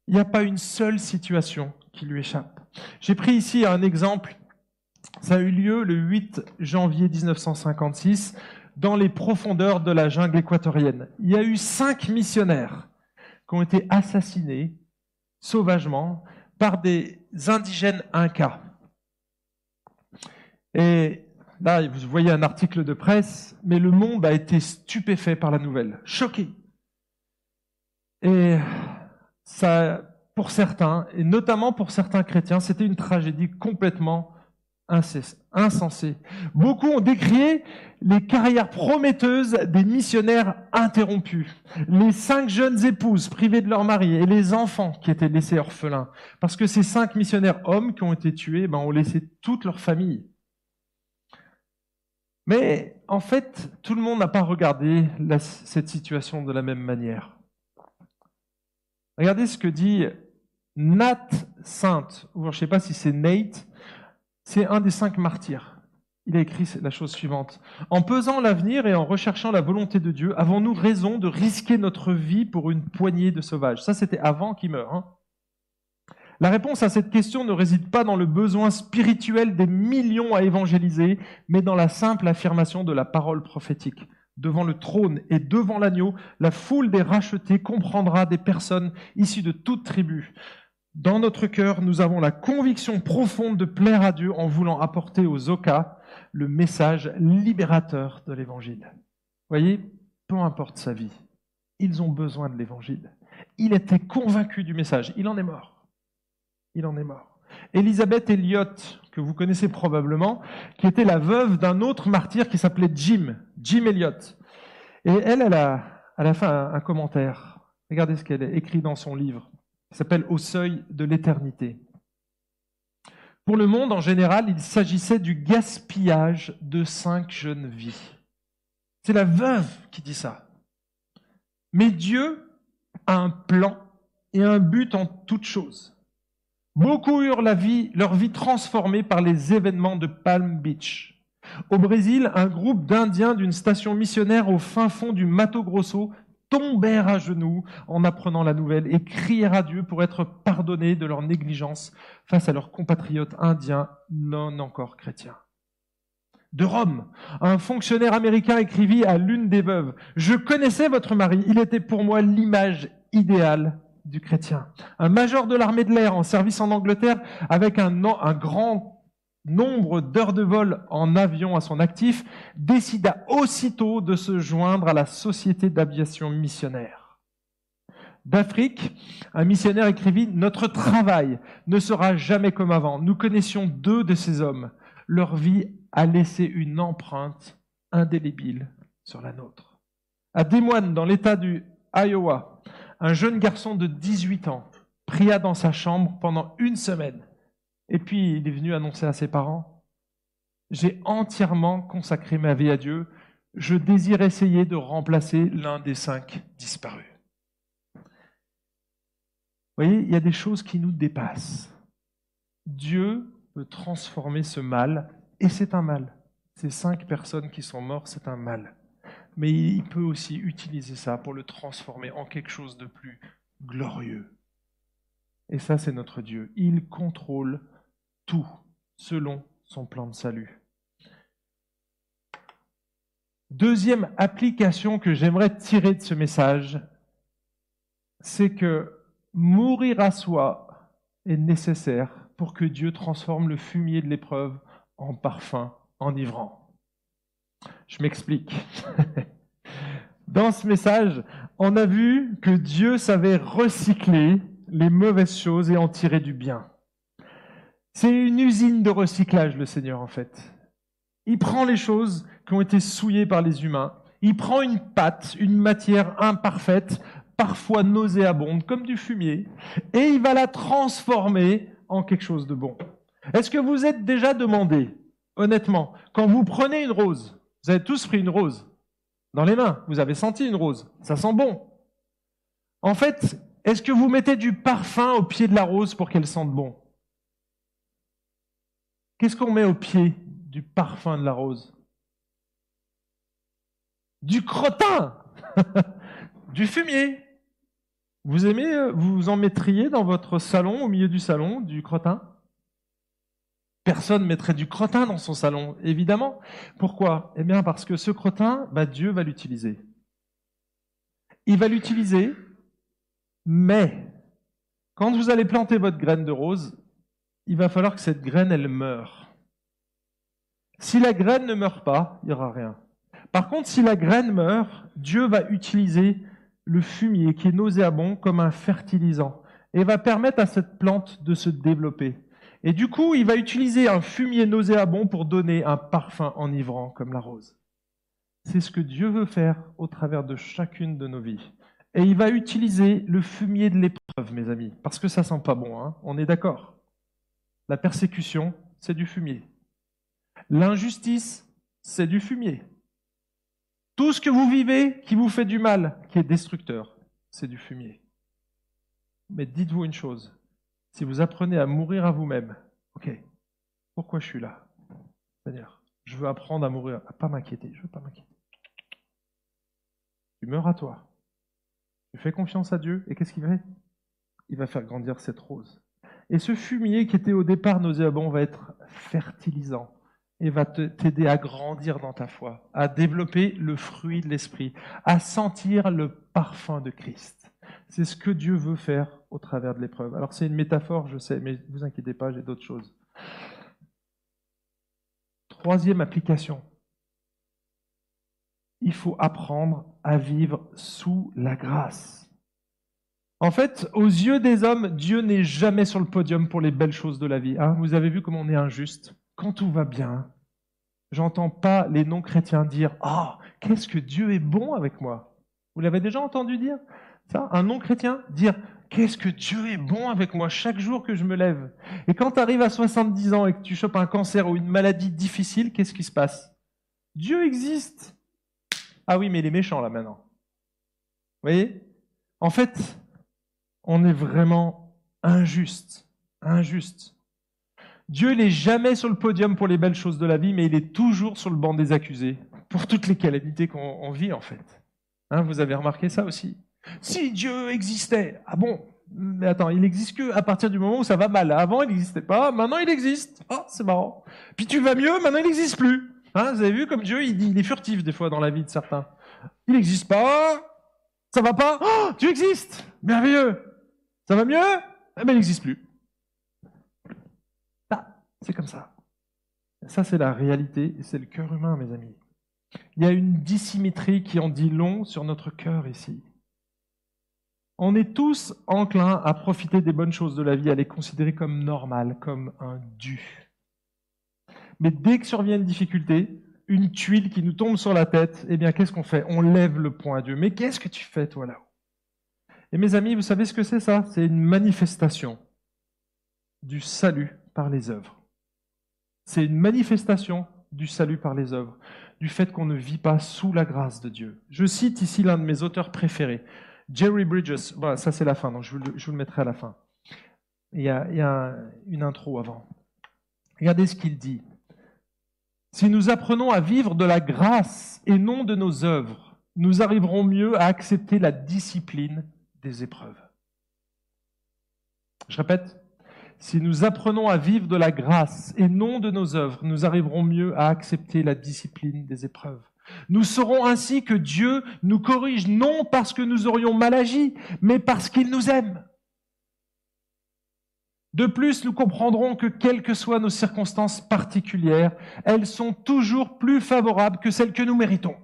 Il n'y a pas une seule situation qui lui échappe. J'ai pris ici un exemple. Ça a eu lieu le 8 janvier 1956 dans les profondeurs de la jungle équatorienne. Il y a eu cinq missionnaires qui ont été assassinés sauvagement par des indigènes incas. Et là, vous voyez un article de presse, mais le monde a été stupéfait par la nouvelle, choqué. Et ça pour certains, et notamment pour certains chrétiens, c'était une tragédie complètement insensée. Beaucoup ont décrié les carrières prometteuses des missionnaires interrompues, les cinq jeunes épouses privées de leur mari et les enfants qui étaient laissés orphelins. Parce que ces cinq missionnaires hommes qui ont été tués ben, ont laissé toute leur famille. Mais en fait, tout le monde n'a pas regardé cette situation de la même manière. Regardez ce que dit Nat Sainte, ou je ne sais pas si c'est Nate, c'est un des cinq martyrs. Il a écrit la chose suivante. En pesant l'avenir et en recherchant la volonté de Dieu, avons-nous raison de risquer notre vie pour une poignée de sauvages? Ça, c'était avant qu'il meure. Hein. la réponse à cette question ne réside pas dans le besoin spirituel des millions à évangéliser, mais dans la simple affirmation de la parole prophétique devant le trône et devant l'agneau, la foule des rachetés comprendra des personnes issues de toute tribu. Dans notre cœur, nous avons la conviction profonde de plaire à Dieu en voulant apporter aux Oka le message libérateur de l'Évangile. Voyez, peu importe sa vie, ils ont besoin de l'Évangile. Il était convaincu du message. Il en est mort. Il en est mort. Elisabeth Elliott, que vous connaissez probablement, qui était la veuve d'un autre martyr qui s'appelait Jim, Jim Elliott. Et elle, elle a, elle fait un, un commentaire. Regardez ce qu'elle a écrit dans son livre. Il s'appelle Au seuil de l'éternité. Pour le monde en général, il s'agissait du gaspillage de cinq jeunes vies. C'est la veuve qui dit ça. Mais Dieu a un plan et un but en toute chose. Beaucoup eurent la vie, leur vie transformée par les événements de Palm Beach. Au Brésil, un groupe d'Indiens d'une station missionnaire au fin fond du Mato Grosso tombèrent à genoux en apprenant la nouvelle et crièrent à Dieu pour être pardonnés de leur négligence face à leurs compatriotes indiens non encore chrétiens. De Rome, un fonctionnaire américain écrivit à l'une des veuves, Je connaissais votre mari, il était pour moi l'image idéale du chrétien. Un major de l'armée de l'air en service en Angleterre avec un, grand nombre d'heures de vol en avion à son actif, décida aussitôt de se joindre à la société d'aviation missionnaire. d'Afrique, un missionnaire écrivit Notre travail ne sera jamais comme avant. Nous connaissions deux de ces hommes. Leur vie a laissé une empreinte indélébile sur la nôtre. À Des Moines, dans l'État du Iowa, un jeune garçon de 18 ans pria dans sa chambre pendant une semaine. Et puis il est venu annoncer à ses parents J'ai entièrement consacré ma vie à Dieu. Je désire essayer de remplacer l'un des cinq disparus. Vous voyez, il y a des choses qui nous dépassent. Dieu peut transformer ce mal, et c'est un mal. Ces cinq personnes qui sont mortes, c'est un mal. Mais il peut aussi utiliser ça pour le transformer en quelque chose de plus glorieux. Et ça, c'est notre Dieu. Il contrôle tout selon son plan de salut. Deuxième application que j'aimerais tirer de ce message, c'est que Mourir à soi est nécessaire pour que Dieu transforme le fumier de l'épreuve en parfum enivrant. Je m'explique. Dans ce message, on a vu que Dieu savait recycler les mauvaises choses et en tirer du bien. C'est une usine de recyclage, le Seigneur, en fait. Il prend les choses qui ont été souillées par les humains, il prend une pâte, une matière imparfaite, parfois nauséabonde, comme du fumier, et il va la transformer en quelque chose de bon. Est-ce que vous êtes déjà demandé, honnêtement, quand vous prenez une rose, vous avez tous pris une rose. Dans les mains, vous avez senti une rose, ça sent bon. En fait, est-ce que vous mettez du parfum au pied de la rose pour qu'elle sente bon? Qu'est-ce qu'on met au pied du parfum de la rose? Du crottin Du fumier. Vous aimez, euh, vous en mettriez dans votre salon, au milieu du salon, du crottin? Personne mettrait du crottin dans son salon, évidemment. Pourquoi? Eh bien parce que ce crottin, bah, Dieu va l'utiliser. Il va l'utiliser, mais quand vous allez planter votre graine de rose, il va falloir que cette graine, elle meure. Si la graine ne meurt pas, il n'y aura rien. Par contre, si la graine meurt, Dieu va utiliser le fumier qui est nauséabond comme un fertilisant et va permettre à cette plante de se développer. Et du coup, il va utiliser un fumier nauséabond pour donner un parfum enivrant comme la rose. C'est ce que Dieu veut faire au travers de chacune de nos vies. Et il va utiliser le fumier de l'épreuve, mes amis, parce que ça sent pas bon, hein on est d'accord. La persécution, c'est du fumier. L'injustice, c'est du fumier. Tout ce que vous vivez qui vous fait du mal, qui est destructeur, c'est du fumier. Mais dites-vous une chose, si vous apprenez à mourir à vous-même, ok, pourquoi je suis là? Seigneur, je veux apprendre à mourir, à pas m'inquiéter, je veux pas m'inquiéter. Tu meurs à toi. Tu fais confiance à Dieu, et qu'est-ce qu'il fait? Il va faire grandir cette rose. Et ce fumier qui était au départ nauséabond va être fertilisant et va t'aider à grandir dans ta foi, à développer le fruit de l'esprit, à sentir le parfum de Christ. C'est ce que Dieu veut faire au travers de l'épreuve. Alors c'est une métaphore, je sais, mais ne vous inquiétez pas, j'ai d'autres choses. Troisième application. Il faut apprendre à vivre sous la grâce. En fait, aux yeux des hommes, Dieu n'est jamais sur le podium pour les belles choses de la vie. Hein. vous avez vu comment on est injuste quand tout va bien, j'entends pas les non-chrétiens dire Ah, oh, qu'est-ce que Dieu est bon avec moi Vous l'avez déjà entendu dire? Ça Un non-chrétien dire Qu'est-ce que Dieu est bon avec moi chaque jour que je me lève Et quand tu arrives à 70 ans et que tu chopes un cancer ou une maladie difficile, qu'est-ce qui se passe? Dieu existe Ah oui, mais il est méchant là maintenant. Vous voyez? En fait, on est vraiment injuste. Injuste. Dieu n'est jamais sur le podium pour les belles choses de la vie, mais il est toujours sur le banc des accusés pour toutes les calamités qu'on vit en fait. Hein, vous avez remarqué ça aussi? Si Dieu existait, ah bon Mais attends, il n'existe que à partir du moment où ça va mal. Avant, il n'existait pas, maintenant il existe. Ah, c'est marrant. Puis tu vas mieux, maintenant il n'existe plus. Hein, vous avez vu comme Dieu, il, est furtif des fois dans la vie de certains. Il n'existe pas, ça va pas. Oh, tu existes, merveilleux. Ça va mieux? Eh ben, il n'existe plus. C'est comme ça. Ça, c'est la réalité et c'est le cœur humain, mes amis. Il y a une dissymétrie qui en dit long sur notre cœur ici. On est tous enclins à profiter des bonnes choses de la vie, à les considérer comme normales, comme un dû. Mais dès que survient une difficulté, une tuile qui nous tombe sur la tête, eh bien, qu'est-ce qu'on fait? On lève le poing à Dieu. Mais qu'est-ce que tu fais, toi, là-haut? Et mes amis, vous savez ce que c'est ça? C'est une manifestation du salut par les œuvres. C'est une manifestation du salut par les œuvres, du fait qu'on ne vit pas sous la grâce de Dieu. Je cite ici l'un de mes auteurs préférés, Jerry Bridges. Voilà, ça c'est la fin, donc je vous, le, mettrai à la fin. Il y a, une intro avant. Regardez ce qu'il dit. Si nous apprenons à vivre de la grâce et non de nos œuvres, nous arriverons mieux à accepter la discipline des épreuves. Je répète, si nous apprenons à vivre de la grâce et non de nos œuvres, nous arriverons mieux à accepter la discipline des épreuves. Nous saurons ainsi que Dieu nous corrige non parce que nous aurions mal agi, mais parce qu'il nous aime. De plus, nous comprendrons que quelles que soient nos circonstances particulières, elles sont toujours plus favorables que celles que nous méritons.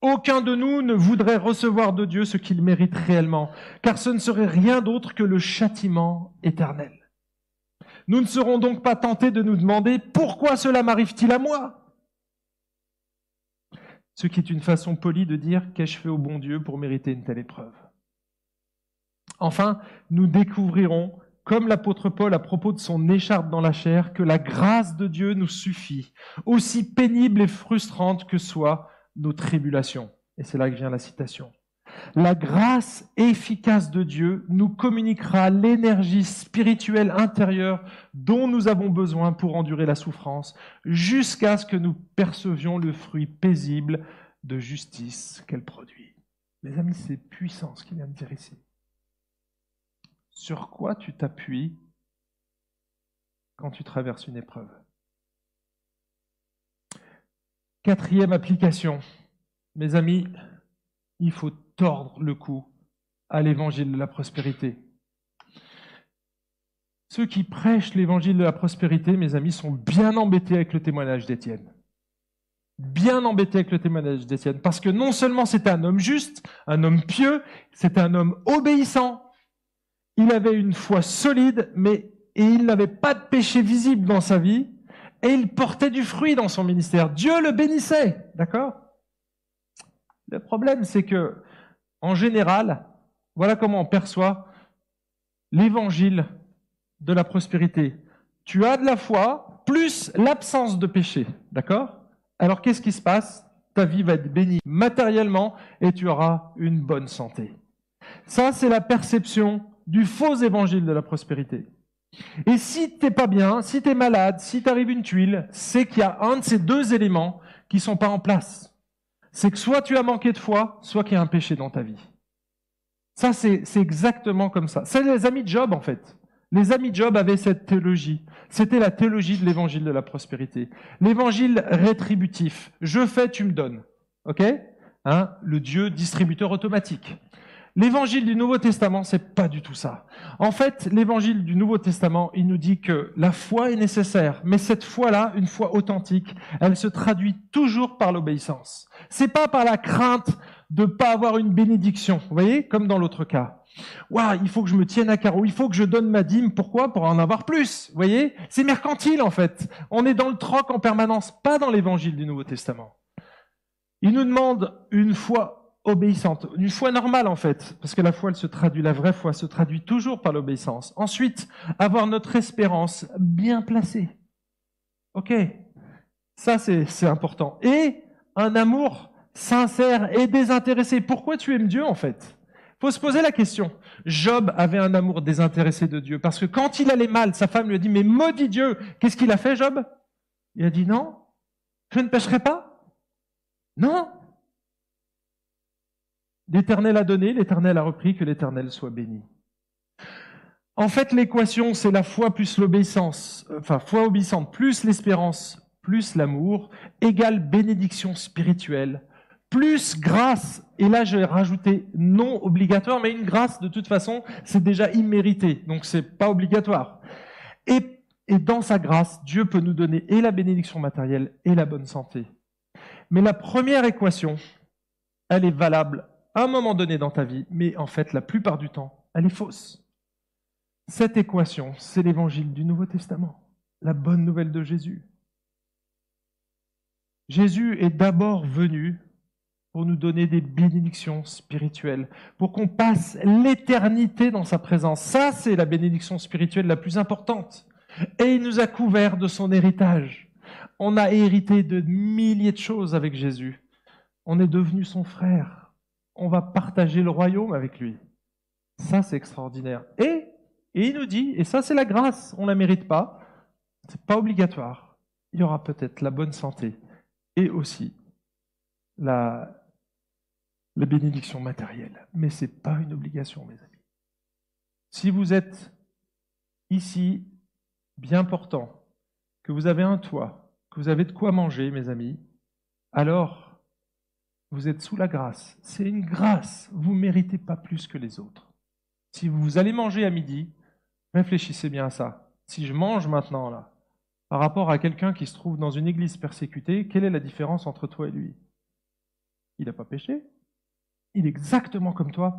Aucun de nous ne voudrait recevoir de Dieu ce qu'il mérite réellement, car ce ne serait rien d'autre que le châtiment éternel. Nous ne serons donc pas tentés de nous demander pourquoi cela m'arrive-t-il à moi? Ce qui est une façon polie de dire qu'ai-je fait au bon Dieu pour mériter une telle épreuve? Enfin, nous découvrirons, comme l'apôtre Paul à propos de son écharpe dans la chair, que la grâce de Dieu nous suffit, aussi pénible et frustrante que soit nos tribulations. Et c'est là que vient la citation. La grâce efficace de Dieu nous communiquera l'énergie spirituelle intérieure dont nous avons besoin pour endurer la souffrance, jusqu'à ce que nous percevions le fruit paisible de justice qu'elle produit. Mes amis, c'est puissant ce qu'il vient de dire ici. Sur quoi tu t'appuies quand tu traverses une épreuve? Quatrième application, mes amis, il faut tordre le cou à l'évangile de la prospérité. Ceux qui prêchent l'évangile de la prospérité, mes amis, sont bien embêtés avec le témoignage d'Étienne. Bien embêtés avec le témoignage d'Étienne. Parce que non seulement c'était un homme juste, un homme pieux, c'était un homme obéissant. Il avait une foi solide, mais et il n'avait pas de péché visible dans sa vie et il portait du fruit dans son ministère. Dieu le bénissait, d'accord? Le problème, c'est que, en général, voilà comment on perçoit l'évangile de la prospérité. Tu as de la foi plus l'absence de péché, d'accord? Alors qu'est-ce qui se passe? Ta vie va être bénie matériellement et tu auras une bonne santé. Ça, c'est la perception du faux évangile de la prospérité. Et si t'es pas bien, si tu es malade, si t'arrive une tuile, c'est qu'il y a un de ces deux éléments qui sont pas en place. C'est que soit tu as manqué de foi, soit qu'il y a un péché dans ta vie. Ça, c'est exactement comme ça. C'est les amis de Job, en fait. Les amis de Job avaient cette théologie. C'était la théologie de l'évangile de la prospérité. L'évangile rétributif. Je fais, tu me donnes. OK? Hein? Le Dieu distributeur automatique. L'évangile du Nouveau Testament, c'est pas du tout ça. En fait, l'évangile du Nouveau Testament, il nous dit que la foi est nécessaire, mais cette foi-là, une foi authentique, elle se traduit toujours par l'obéissance. C'est pas par la crainte de pas avoir une bénédiction. Vous voyez, comme dans l'autre cas. Waouh, il faut que je me tienne à carreau, il faut que je donne ma dîme. Pourquoi? Pour en avoir plus. Vous voyez? C'est mercantile en fait. On est dans le troc en permanence, pas dans l'évangile du Nouveau Testament. Il nous demande une foi obéissante. Une foi normale, en fait, parce que la foi, elle se traduit, la vraie foi se traduit toujours par l'obéissance. Ensuite, avoir notre espérance bien placée. Ok Ça, c'est important. Et un amour sincère et désintéressé. Pourquoi tu aimes Dieu, en fait? Faut se poser la question. Job avait un amour désintéressé de Dieu, parce que quand il allait mal, sa femme lui a dit, mais maudit Dieu, qu'est-ce qu'il a fait, Job? Il a dit, non, je ne pêcherai pas. Non, L'Éternel a donné, l'Éternel a repris, que l'Éternel soit béni. En fait, l'équation, c'est la foi plus l'obéissance, enfin, foi obéissante plus l'espérance plus l'amour, égale bénédiction spirituelle, plus grâce, et là je vais rajouter non obligatoire, mais une grâce de toute façon, c'est déjà immérité, donc c'est pas obligatoire. Et, et dans sa grâce, Dieu peut nous donner et la bénédiction matérielle et la bonne santé. Mais la première équation, elle est valable un moment donné dans ta vie, mais en fait, la plupart du temps, elle est fausse. Cette équation, c'est l'évangile du Nouveau Testament, la bonne nouvelle de Jésus. Jésus est d'abord venu pour nous donner des bénédictions spirituelles, pour qu'on passe l'éternité dans sa présence. Ça, c'est la bénédiction spirituelle la plus importante. Et il nous a couverts de son héritage. On a hérité de milliers de choses avec Jésus. On est devenu son frère. On va partager le royaume avec lui. Ça, c'est extraordinaire. Et, et il nous dit, et ça, c'est la grâce, on ne la mérite pas, c'est pas obligatoire. Il y aura peut-être la bonne santé et aussi la, la bénédiction matérielle. Mais ce n'est pas une obligation, mes amis. Si vous êtes ici bien portant, que vous avez un toit, que vous avez de quoi manger, mes amis, alors vous êtes sous la grâce. C'est une grâce. Vous ne méritez pas plus que les autres. Si vous allez manger à midi, réfléchissez bien à ça. Si je mange maintenant, là, par rapport à quelqu'un qui se trouve dans une église persécutée, quelle est la différence entre toi et lui? Il n'a pas péché. Il est exactement comme toi.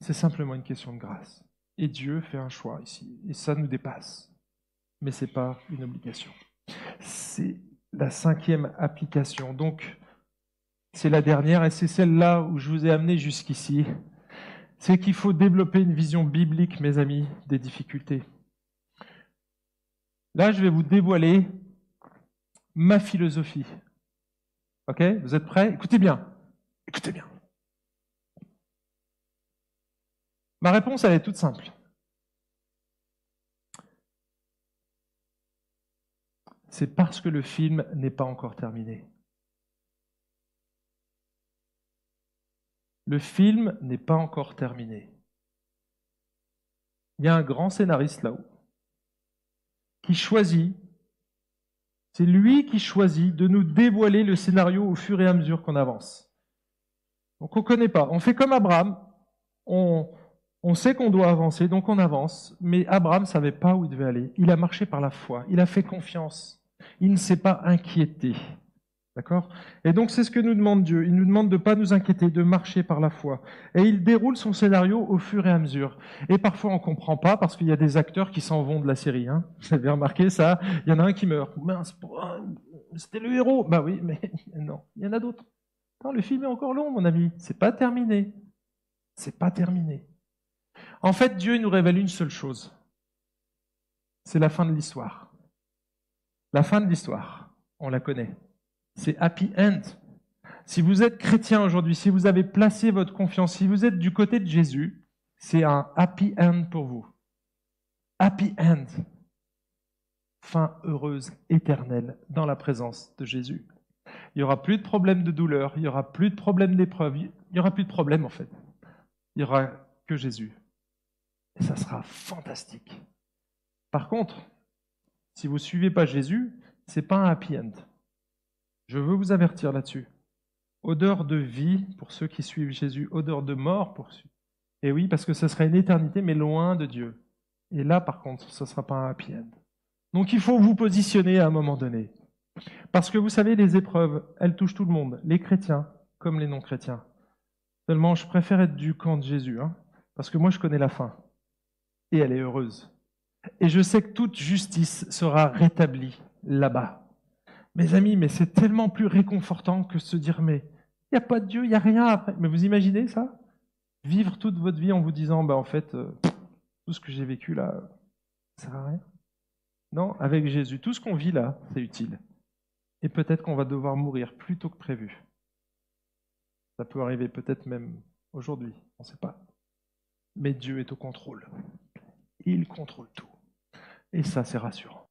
C'est simplement une question de grâce. Et Dieu fait un choix ici. Et ça nous dépasse mais ce n'est pas une obligation. C'est la cinquième application. Donc, c'est la dernière et c'est celle-là où je vous ai amené jusqu'ici. C'est qu'il faut développer une vision biblique, mes amis, des difficultés. Là, je vais vous dévoiler ma philosophie. Ok? Vous êtes prêts? Écoutez bien. Écoutez bien. Ma réponse, elle est toute simple. c'est parce que le film n'est pas encore terminé. Le film n'est pas encore terminé. Il y a un grand scénariste là-haut qui choisit, c'est lui qui choisit de nous dévoiler le scénario au fur et à mesure qu'on avance. Donc on ne connaît pas. On fait comme Abraham, on, on sait qu'on doit avancer, donc on avance, mais Abraham ne savait pas où il devait aller. Il a marché par la foi, il a fait confiance. Il ne s'est pas inquiété. D'accord? Et donc c'est ce que nous demande Dieu. Il nous demande de ne pas nous inquiéter, de marcher par la foi. Et il déroule son scénario au fur et à mesure. Et parfois on ne comprend pas parce qu'il y a des acteurs qui s'en vont de la série. Hein Vous avez remarqué ça? Il y en a un qui meurt. C'était le héros. Bah oui, mais non. Il y en a d'autres. le film est encore long, mon ami. C'est pas terminé. C'est pas terminé. En fait, Dieu nous révèle une seule chose. C'est la fin de l'histoire. La fin de l'histoire, on la connaît. C'est happy end. Si vous êtes chrétien aujourd'hui, si vous avez placé votre confiance, si vous êtes du côté de Jésus, c'est un happy end pour vous. Happy end. Fin heureuse, éternelle, dans la présence de Jésus. Il n'y aura plus de problème de douleur, il n'y aura plus de problème d'épreuve, il n'y aura plus de problème en fait. Il n'y aura que Jésus. Et ça sera fantastique. Par contre, si vous ne suivez pas Jésus, ce n'est pas un happy end. Je veux vous avertir là-dessus. Odeur de vie pour ceux qui suivent Jésus, odeur de mort pour ceux. Et oui, parce que ce sera une éternité, mais loin de Dieu. Et là, par contre, ce ne sera pas un happy end. Donc il faut vous positionner à un moment donné. Parce que vous savez, les épreuves, elles touchent tout le monde, les chrétiens comme les non-chrétiens. Seulement, je préfère être du camp de Jésus, hein, parce que moi, je connais la fin. Et elle est heureuse. Et je sais que toute justice sera rétablie là-bas. Mes amis, mais c'est tellement plus réconfortant que se dire, mais il n'y a pas de Dieu, il n'y a rien. Mais vous imaginez ça? Vivre toute votre vie en vous disant, bah en fait, euh, tout ce que j'ai vécu là, ça sert à rien. Non, avec Jésus, tout ce qu'on vit là, c'est utile. Et peut-être qu'on va devoir mourir plus tôt que prévu. Ça peut arriver peut-être même aujourd'hui, on ne sait pas. Mais Dieu est au contrôle. Il contrôle tout. Et ça, c'est rassurant.